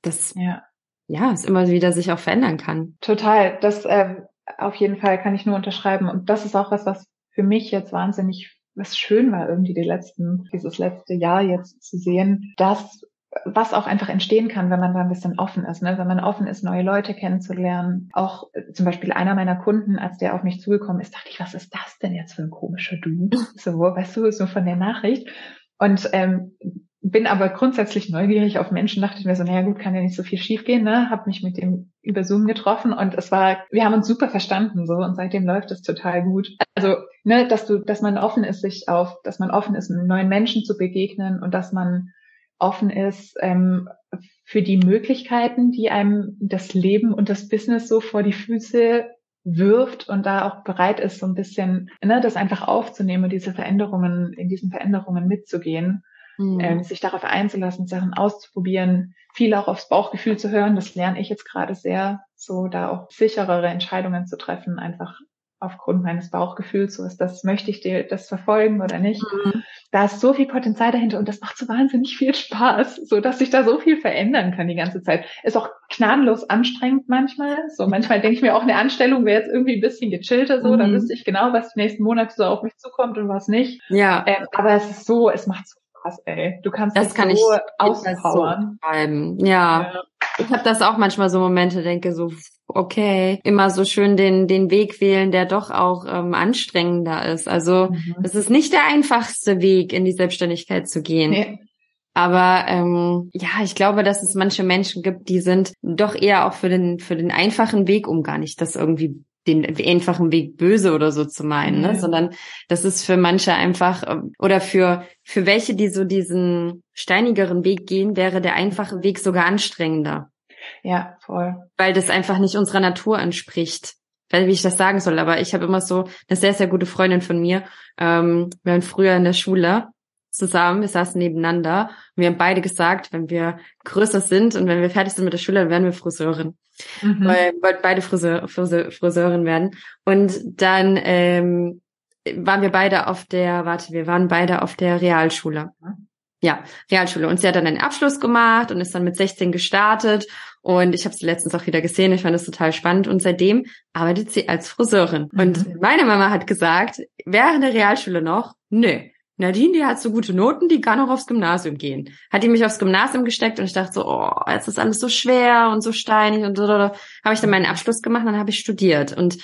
Das, ja, ja es immer wieder sich auch verändern kann. Total. Das ähm, auf jeden Fall kann ich nur unterschreiben. Und das ist auch was, was für mich jetzt wahnsinnig was schön war, irgendwie die letzten, dieses letzte Jahr jetzt zu sehen, dass was auch einfach entstehen kann, wenn man da ein bisschen offen ist, ne? wenn man offen ist, neue Leute kennenzulernen. Auch äh, zum Beispiel einer meiner Kunden, als der auf mich zugekommen ist, dachte ich, was ist das denn jetzt für ein komischer Dude? So, weißt du, so von der Nachricht. Und ähm, bin aber grundsätzlich neugierig auf Menschen, dachte ich mir so, naja gut, kann ja nicht so viel schiefgehen, ne? Hab mich mit dem über Zoom getroffen und es war, wir haben uns super verstanden so und seitdem läuft es total gut. Also, ne, dass du, dass man offen ist, sich auf, dass man offen ist, neuen Menschen zu begegnen und dass man offen ist ähm, für die Möglichkeiten, die einem das Leben und das Business so vor die Füße wirft und da auch bereit ist, so ein bisschen ne, das einfach aufzunehmen und diese Veränderungen, in diesen Veränderungen mitzugehen, mhm. ähm, sich darauf einzulassen, Sachen auszuprobieren, viel auch aufs Bauchgefühl zu hören. Das lerne ich jetzt gerade sehr, so da auch sicherere Entscheidungen zu treffen, einfach aufgrund meines Bauchgefühls, so ist das, möchte ich dir das verfolgen oder nicht. Mhm. Da ist so viel Potenzial dahinter und das macht so wahnsinnig viel Spaß, so dass sich da so viel verändern kann die ganze Zeit. Ist auch gnadenlos anstrengend manchmal. So manchmal denke ich mir auch eine Anstellung wäre jetzt irgendwie ein bisschen gechillter, so, mhm. dann wüsste ich genau, was die nächsten Monate so auf mich zukommt und was nicht. Ja. Ähm, aber es ist so, es macht so Spaß, ey. Du kannst das kann so ich auspowern. So ja. ja. Ich habe das auch manchmal so Momente, denke so, okay, immer so schön den, den Weg wählen, der doch auch ähm, anstrengender ist. Also mhm. es ist nicht der einfachste Weg, in die Selbstständigkeit zu gehen. Nee. Aber ähm, ja, ich glaube, dass es manche Menschen gibt, die sind doch eher auch für den für den einfachen Weg, um gar nicht das irgendwie den einfachen Weg böse oder so zu meinen, ne? sondern das ist für manche einfach ähm, oder für für welche, die so diesen steinigeren Weg gehen, wäre der einfache Weg sogar anstrengender. Ja, voll. Weil das einfach nicht unserer Natur entspricht. Weil wie ich das sagen soll, aber ich habe immer so eine sehr, sehr gute Freundin von mir. Ähm, wir waren früher in der Schule zusammen, wir saßen nebeneinander und wir haben beide gesagt, wenn wir größer sind und wenn wir fertig sind mit der Schule, dann werden wir Friseurin. Mhm. Weil wir wollten beide Friseur, Friseur, Friseurin werden. Und dann ähm, waren wir beide auf der, warte, wir waren beide auf der Realschule. Mhm. Ja, Realschule. Und sie hat dann einen Abschluss gemacht und ist dann mit 16 gestartet. Und ich habe sie letztens auch wieder gesehen. Ich fand das total spannend. Und seitdem arbeitet sie als Friseurin. Mhm. Und meine Mama hat gesagt, während der Realschule noch, nö, Nadine, die hat so gute Noten, die kann auch aufs Gymnasium gehen. Hat die mich aufs Gymnasium gesteckt und ich dachte so, oh, jetzt ist alles so schwer und so steinig und so. Habe ich dann meinen Abschluss gemacht, dann habe ich studiert. Und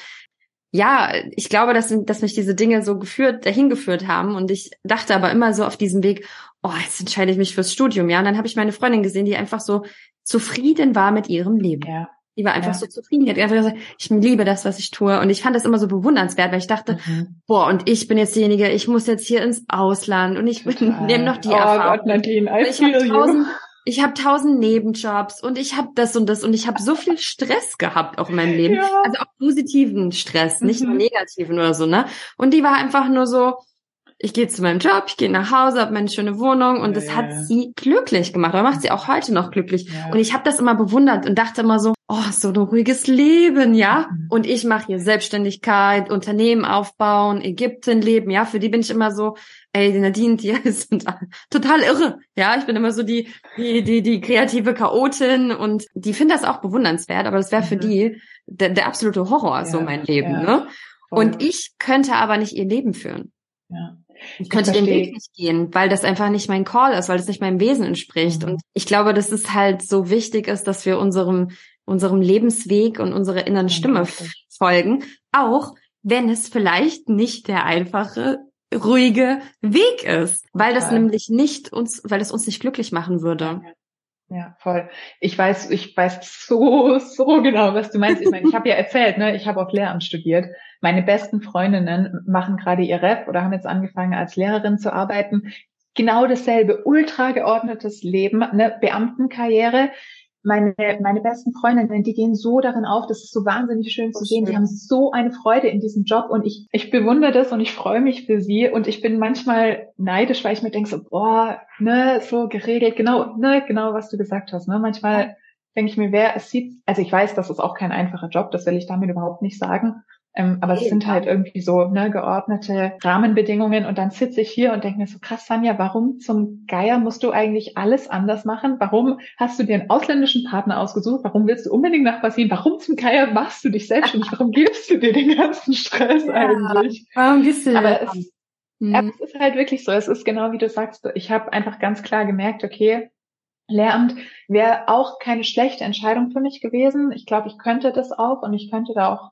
ja, ich glaube, dass, dass mich diese Dinge so geführt, dahin geführt haben. Und ich dachte aber immer so auf diesem Weg, oh, jetzt entscheide ich mich fürs Studium, ja. Und dann habe ich meine Freundin gesehen, die einfach so zufrieden war mit ihrem Leben. Ja. Die war einfach ja. so zufrieden. Die hat einfach gesagt, ich liebe das, was ich tue. Und ich fand das immer so bewundernswert, weil ich dachte, mhm. boah, und ich bin jetzt diejenige, ich muss jetzt hier ins Ausland und ich nehme noch die oh Erfahrung. Gott, Nadine, I ich habe tausend, ich habe tausend Nebenjobs und ich habe das und das und ich habe so viel Stress gehabt auch in meinem Leben. Ja. Also auch positiven Stress, nicht mhm. nur negativen oder so, ne? Und die war einfach nur so, ich gehe zu meinem Job, ich gehe nach Hause, habe meine schöne Wohnung und ja, das ja, hat sie glücklich gemacht oder macht sie auch heute noch glücklich. Ja. Und ich habe das immer bewundert und dachte immer so, oh, so ein ruhiges Leben, ja. Mhm. Und ich mache hier Selbstständigkeit, Unternehmen aufbauen, Ägypten leben, ja. Für die bin ich immer so, ey, die Nadine, die sind total irre, ja. Ich bin immer so die, die, die, die kreative Chaotin und die finden das auch bewundernswert, aber das wäre für mhm. die der, der absolute Horror, so mein Leben, ne? Und ich könnte aber nicht ihr Leben führen. Ja. Ich könnte den Weg nicht gehen, weil das einfach nicht mein Call ist, weil das nicht meinem Wesen entspricht. Mhm. Und ich glaube, dass es halt so wichtig ist, dass wir unserem, unserem Lebensweg und unserer inneren Stimme folgen, auch wenn es vielleicht nicht der einfache, ruhige Weg ist, weil das nämlich nicht uns, weil es uns nicht glücklich machen würde. Ja, voll. Ich weiß, ich weiß so, so genau, was du meinst. Ich meine, ich habe ja erzählt, ne, ich habe auf Lehramt studiert. Meine besten Freundinnen machen gerade ihr Rep oder haben jetzt angefangen als Lehrerin zu arbeiten. Genau dasselbe, ultra geordnetes Leben, ne, Beamtenkarriere meine, meine besten Freundinnen, die gehen so darin auf, das ist so wahnsinnig schön zu sehen. Die haben so eine Freude in diesem Job und ich, ich bewundere das und ich freue mich für sie. Und ich bin manchmal neidisch, weil ich mir denke so, boah, ne, so geregelt, genau, ne, genau, was du gesagt hast, ne, manchmal denke ich mir, wer es sieht, also ich weiß, das ist auch kein einfacher Job, das will ich damit überhaupt nicht sagen, ähm, aber es sind halt irgendwie so ne, geordnete Rahmenbedingungen und dann sitze ich hier und denke mir so, krass, Sanja, warum zum Geier musst du eigentlich alles anders machen? Warum hast du dir einen ausländischen Partner ausgesucht? Warum willst du unbedingt nach Brasilien? Warum zum Geier machst du dich selbstständig? Warum gibst du dir den ganzen Stress ja, eigentlich? Warum gibst du aber es, hm. aber es ist halt wirklich so, es ist genau wie du sagst, ich habe einfach ganz klar gemerkt, okay, Lehramt wäre auch keine schlechte Entscheidung für mich gewesen. Ich glaube, ich könnte das auch und ich könnte da auch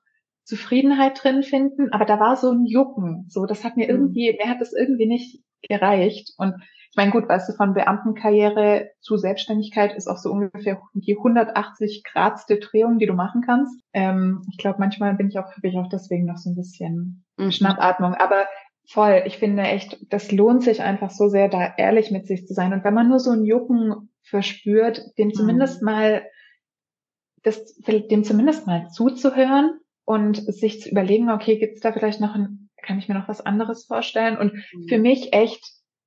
Zufriedenheit drin finden, aber da war so ein Jucken. So, das hat mir mhm. irgendwie, mir hat das irgendwie nicht gereicht. Und ich meine, gut, weißt du, von Beamtenkarriere zu Selbstständigkeit ist auch so ungefähr die 180 Grad Drehung, die du machen kannst. Ähm, ich glaube, manchmal bin ich auch, bin ich auch deswegen noch so ein bisschen mhm. Schnappatmung. Aber voll, ich finde echt, das lohnt sich einfach so sehr, da ehrlich mit sich zu sein. Und wenn man nur so ein Jucken verspürt, dem zumindest mhm. mal das, dem zumindest mal zuzuhören und sich zu überlegen, okay, gibt's da vielleicht noch ein, kann ich mir noch was anderes vorstellen? Und mhm. für mich echt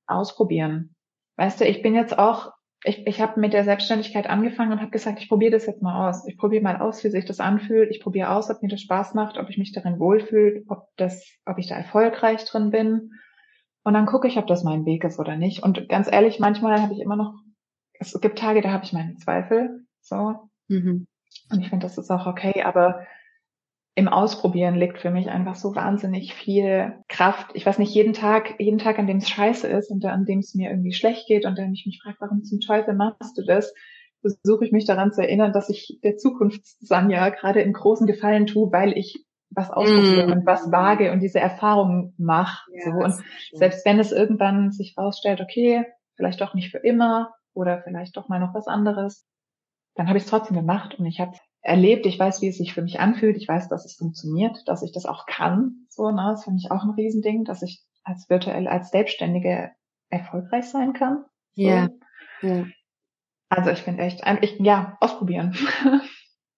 ausprobieren. Weißt du, ich bin jetzt auch, ich, ich habe mit der Selbstständigkeit angefangen und habe gesagt, ich probiere das jetzt mal aus. Ich probiere mal aus, wie sich das anfühlt. Ich probiere aus, ob mir das Spaß macht, ob ich mich darin wohlfühle, ob das, ob ich da erfolgreich drin bin. Und dann gucke ich, ob das mein Weg ist oder nicht. Und ganz ehrlich, manchmal habe ich immer noch, es gibt Tage, da habe ich meine Zweifel. So. Mhm. Und ich finde, das ist auch okay, aber im Ausprobieren liegt für mich einfach so wahnsinnig viel Kraft. Ich weiß nicht, jeden Tag, jeden Tag, an dem es scheiße ist und an dem es mir irgendwie schlecht geht und dann ich mich frage, warum zum Teufel machst du das? Versuche ich mich daran zu erinnern, dass ich der Zukunft Sanja gerade in großen Gefallen tue, weil ich was ausprobiere mm. und was wage und diese Erfahrungen mache. Ja, so. Und selbst wenn es irgendwann sich rausstellt, okay, vielleicht doch nicht für immer oder vielleicht doch mal noch was anderes, dann habe ich es trotzdem gemacht und ich habe erlebt, ich weiß, wie es sich für mich anfühlt, ich weiß, dass es funktioniert, dass ich das auch kann. So, ne, das finde ich auch ein Riesending, dass ich als virtuell, als Selbstständige erfolgreich sein kann. So. Ja. ja. Also ich finde echt, ich, ja, ausprobieren.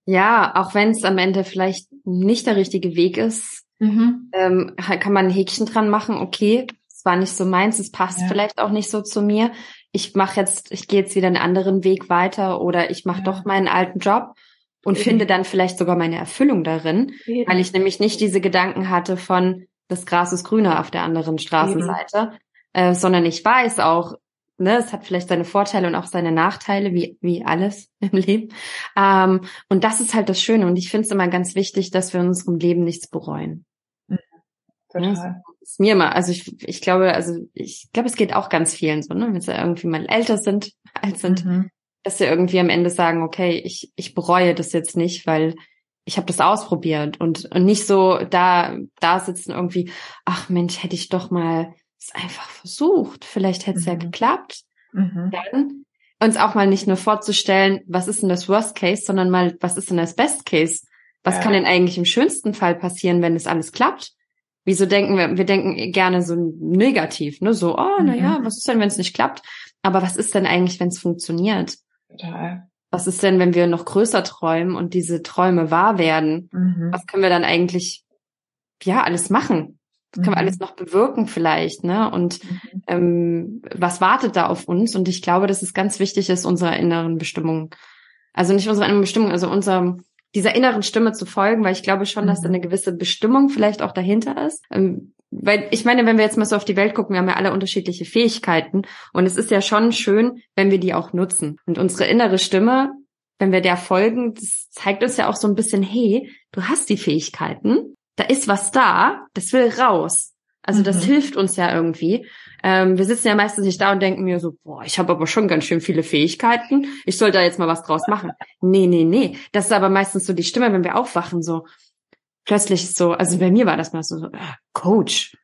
Ja, auch wenn es am Ende vielleicht nicht der richtige Weg ist, mhm. ähm, kann man ein Häkchen dran machen, okay, es war nicht so meins, es passt ja. vielleicht auch nicht so zu mir. Ich mache jetzt, ich gehe jetzt wieder einen anderen Weg weiter oder ich mache ja. doch meinen alten Job und Eben. finde dann vielleicht sogar meine Erfüllung darin, Eben. weil ich nämlich nicht diese Gedanken hatte von das Gras ist grüner auf der anderen Straßenseite, äh, sondern ich weiß auch, ne, es hat vielleicht seine Vorteile und auch seine Nachteile, wie, wie alles im Leben. Ähm, und das ist halt das Schöne. Und ich finde es immer ganz wichtig, dass wir in unserem Leben nichts bereuen. Mhm. Total. Ja, ist mir immer, also ich, ich glaube, also ich glaube, es geht auch ganz vielen so, ne, wenn sie irgendwie mal älter sind, alt sind, mhm dass sie irgendwie am Ende sagen, okay, ich, ich bereue das jetzt nicht, weil ich habe das ausprobiert und, und nicht so da, da sitzen irgendwie, ach Mensch, hätte ich doch mal es einfach versucht. Vielleicht hätte es mhm. ja geklappt. Mhm. Dann uns auch mal nicht nur vorzustellen, was ist denn das Worst Case, sondern mal, was ist denn das Best Case? Was ja. kann denn eigentlich im schönsten Fall passieren, wenn es alles klappt? Wieso denken wir, wir denken gerne so negativ, ne? So, oh, mhm. na ja, was ist denn, wenn es nicht klappt? Aber was ist denn eigentlich, wenn es funktioniert? Total. Was ist denn, wenn wir noch größer träumen und diese Träume wahr werden? Mhm. Was können wir dann eigentlich, ja, alles machen? Was können wir mhm. alles noch bewirken vielleicht, ne? Und mhm. ähm, was wartet da auf uns? Und ich glaube, dass es ganz wichtig ist, unserer inneren Bestimmung, also nicht unserer inneren Bestimmung, also unserer dieser inneren Stimme zu folgen, weil ich glaube schon, dass da mhm. eine gewisse Bestimmung vielleicht auch dahinter ist. Ähm, weil ich meine, wenn wir jetzt mal so auf die Welt gucken, wir haben ja alle unterschiedliche Fähigkeiten und es ist ja schon schön, wenn wir die auch nutzen. Und unsere innere Stimme, wenn wir der folgen, das zeigt uns ja auch so ein bisschen, hey, du hast die Fähigkeiten, da ist was da, das will raus. Also das mhm. hilft uns ja irgendwie. Ähm, wir sitzen ja meistens nicht da und denken mir so, boah, ich habe aber schon ganz schön viele Fähigkeiten. Ich soll da jetzt mal was draus machen. Nee, nee, nee. Das ist aber meistens so die Stimme, wenn wir aufwachen, so plötzlich so, also bei mir war das mal so, Coach.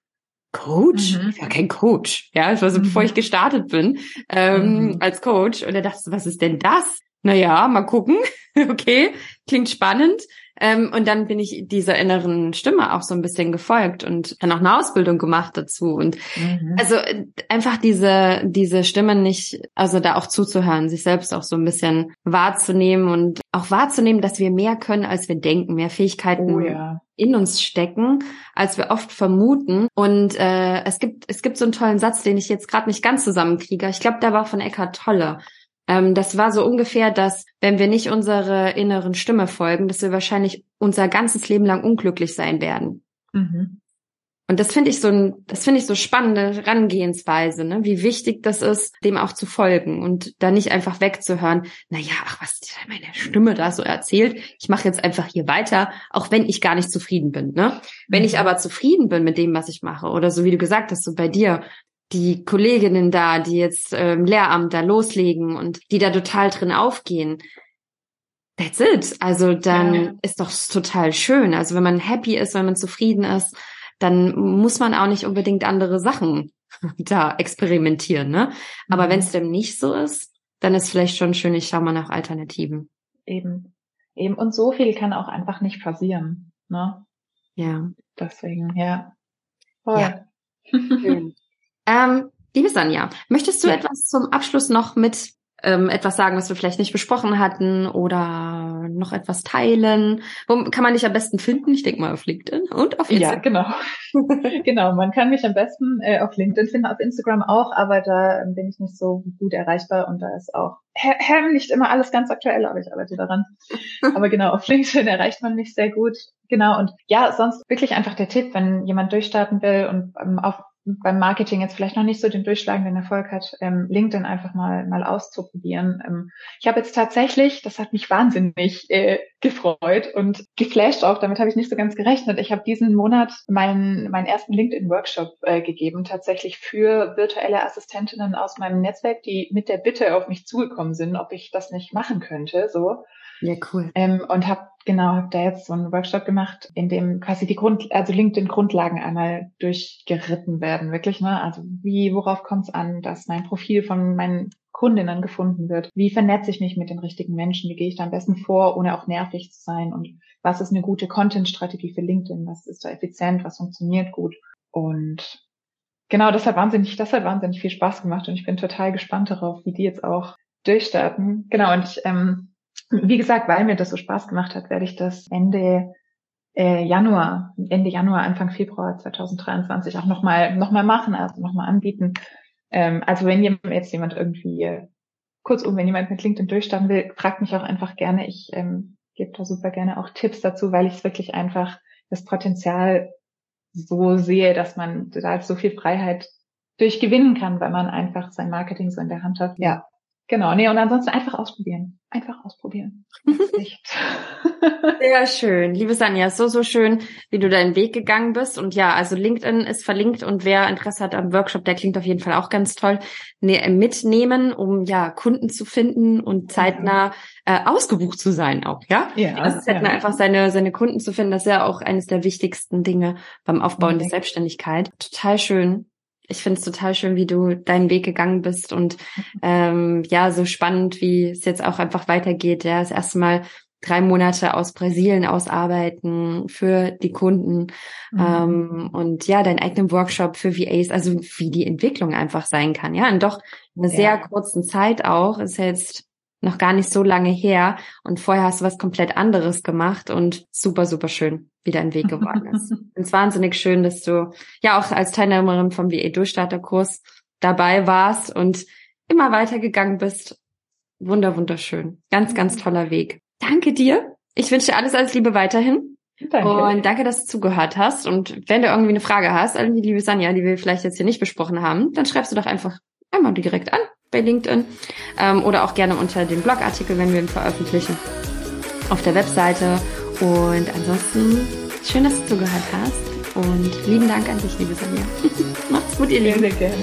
Coach? Mhm. Ja, kein Coach. Ja, das war so, mhm. bevor ich gestartet bin, ähm, mhm. als Coach. Und er dachte, was ist denn das? Naja, mal gucken. okay, klingt spannend. Ähm, und dann bin ich dieser inneren Stimme auch so ein bisschen gefolgt und dann auch eine Ausbildung gemacht dazu. Und mhm. also äh, einfach diese, diese Stimme nicht, also da auch zuzuhören, sich selbst auch so ein bisschen wahrzunehmen und auch wahrzunehmen, dass wir mehr können, als wir denken, mehr Fähigkeiten oh, ja. in uns stecken, als wir oft vermuten. Und äh, es gibt, es gibt so einen tollen Satz, den ich jetzt gerade nicht ganz zusammenkriege. Ich glaube, der war von Eckhart Tolle. Ähm, das war so ungefähr, dass wenn wir nicht unserer inneren Stimme folgen, dass wir wahrscheinlich unser ganzes Leben lang unglücklich sein werden. Mhm. Und das finde ich so ein, das finde ich so spannende Herangehensweise, ne? wie wichtig das ist, dem auch zu folgen und da nicht einfach wegzuhören, na ja, ach, was meine Stimme da so erzählt, ich mache jetzt einfach hier weiter, auch wenn ich gar nicht zufrieden bin, ne? Wenn ich mhm. aber zufrieden bin mit dem, was ich mache oder so wie du gesagt hast, so bei dir, die Kolleginnen da, die jetzt äh, im Lehramt da loslegen und die da total drin aufgehen. That's it. Also dann ja. ist doch total schön. Also wenn man happy ist, wenn man zufrieden ist, dann muss man auch nicht unbedingt andere Sachen da experimentieren, ne? Aber mhm. wenn es dem nicht so ist, dann ist vielleicht schon schön, ich schaue mal nach Alternativen. Eben. Eben. Und so viel kann auch einfach nicht passieren, ne? Ja. Deswegen, ja. Voll. Ja. Schön. Ähm, liebe Sanja, möchtest du ja. etwas zum Abschluss noch mit ähm, etwas sagen, was wir vielleicht nicht besprochen hatten oder noch etwas teilen? Wo kann man dich am besten finden? Ich denke mal auf LinkedIn und auf Instagram. Ja, genau. genau, man kann mich am besten äh, auf LinkedIn finden, auf Instagram auch, aber da bin ich nicht so gut erreichbar und da ist auch Hem nicht immer alles ganz aktuell, aber ich arbeite daran. aber genau, auf LinkedIn erreicht man mich sehr gut. Genau, und ja, sonst wirklich einfach der Tipp, wenn jemand durchstarten will und ähm, auf beim Marketing jetzt vielleicht noch nicht so den durchschlagenden Erfolg hat, ähm, LinkedIn einfach mal mal auszuprobieren. Ähm, ich habe jetzt tatsächlich, das hat mich wahnsinnig äh, gefreut und geflasht auch, damit habe ich nicht so ganz gerechnet. Ich habe diesen Monat meinen meinen ersten LinkedIn-Workshop äh, gegeben, tatsächlich für virtuelle Assistentinnen aus meinem Netzwerk, die mit der Bitte auf mich zugekommen sind, ob ich das nicht machen könnte. So. Ja, cool. Ähm, und habe genau, habe da jetzt so einen Workshop gemacht, in dem quasi die Grund, also LinkedIn-Grundlagen einmal durchgeritten werden, wirklich, ne? Also wie, worauf kommt es an, dass mein Profil von meinen Kundinnen gefunden wird? Wie vernetze ich mich mit den richtigen Menschen? Wie gehe ich da am besten vor, ohne auch nervig zu sein? Und was ist eine gute Content-Strategie für LinkedIn? Was ist da effizient? Was funktioniert gut? Und genau, das hat wahnsinnig, das hat wahnsinnig viel Spaß gemacht und ich bin total gespannt darauf, wie die jetzt auch durchstarten. Genau, und ich, ähm, wie gesagt, weil mir das so Spaß gemacht hat, werde ich das Ende äh, Januar, Ende Januar, Anfang Februar 2023 auch nochmal noch mal machen, also nochmal anbieten. Ähm, also wenn jetzt jemand irgendwie, äh, kurzum, wenn jemand mit LinkedIn durchstarten will, fragt mich auch einfach gerne. Ich ähm, gebe da super gerne auch Tipps dazu, weil ich es wirklich einfach das Potenzial so sehe, dass man da so viel Freiheit durchgewinnen kann, weil man einfach sein Marketing so in der Hand hat. Ja, Genau, nee, und ansonsten einfach ausprobieren. Einfach ausprobieren. Sehr schön. Liebe Sanja, so, so schön, wie du deinen Weg gegangen bist. Und ja, also LinkedIn ist verlinkt und wer Interesse hat am Workshop, der klingt auf jeden Fall auch ganz toll, nee, mitnehmen, um ja Kunden zu finden und zeitnah äh, ausgebucht zu sein auch, ja? Ja. Also zeitnah ja. einfach seine, seine Kunden zu finden, das ist ja auch eines der wichtigsten Dinge beim Aufbauen okay. der Selbstständigkeit. Total schön ich finde es total schön, wie du deinen Weg gegangen bist und ähm, ja, so spannend, wie es jetzt auch einfach weitergeht. Ja, das erste Mal drei Monate aus Brasilien ausarbeiten für die Kunden mhm. ähm, und ja, deinen eigenen Workshop für VAs, also wie die Entwicklung einfach sein kann. Ja, und doch in einer ja. sehr kurzen Zeit auch, ist ja jetzt noch gar nicht so lange her und vorher hast du was komplett anderes gemacht und super, super schön, wie dein Weg geworden ist. es ist wahnsinnig schön, dass du ja auch als Teilnehmerin vom VA Durchstarterkurs dabei warst und immer weitergegangen bist. Wunder, wunderschön. Ganz, ganz toller Weg. Danke dir. Ich wünsche dir alles, alles Liebe weiterhin. Danke. Und danke, dass du zugehört hast. Und wenn du irgendwie eine Frage hast, an die liebe Sanja, die wir vielleicht jetzt hier nicht besprochen haben, dann schreibst du doch einfach einmal direkt an bei LinkedIn ähm, oder auch gerne unter dem Blogartikel, wenn wir ihn veröffentlichen, auf der Webseite. Und ansonsten, schön, dass du zugehört hast. Und lieben Dank an dich, liebe Sanja. Macht's gut, ihr Lieben. Sehr, gerne.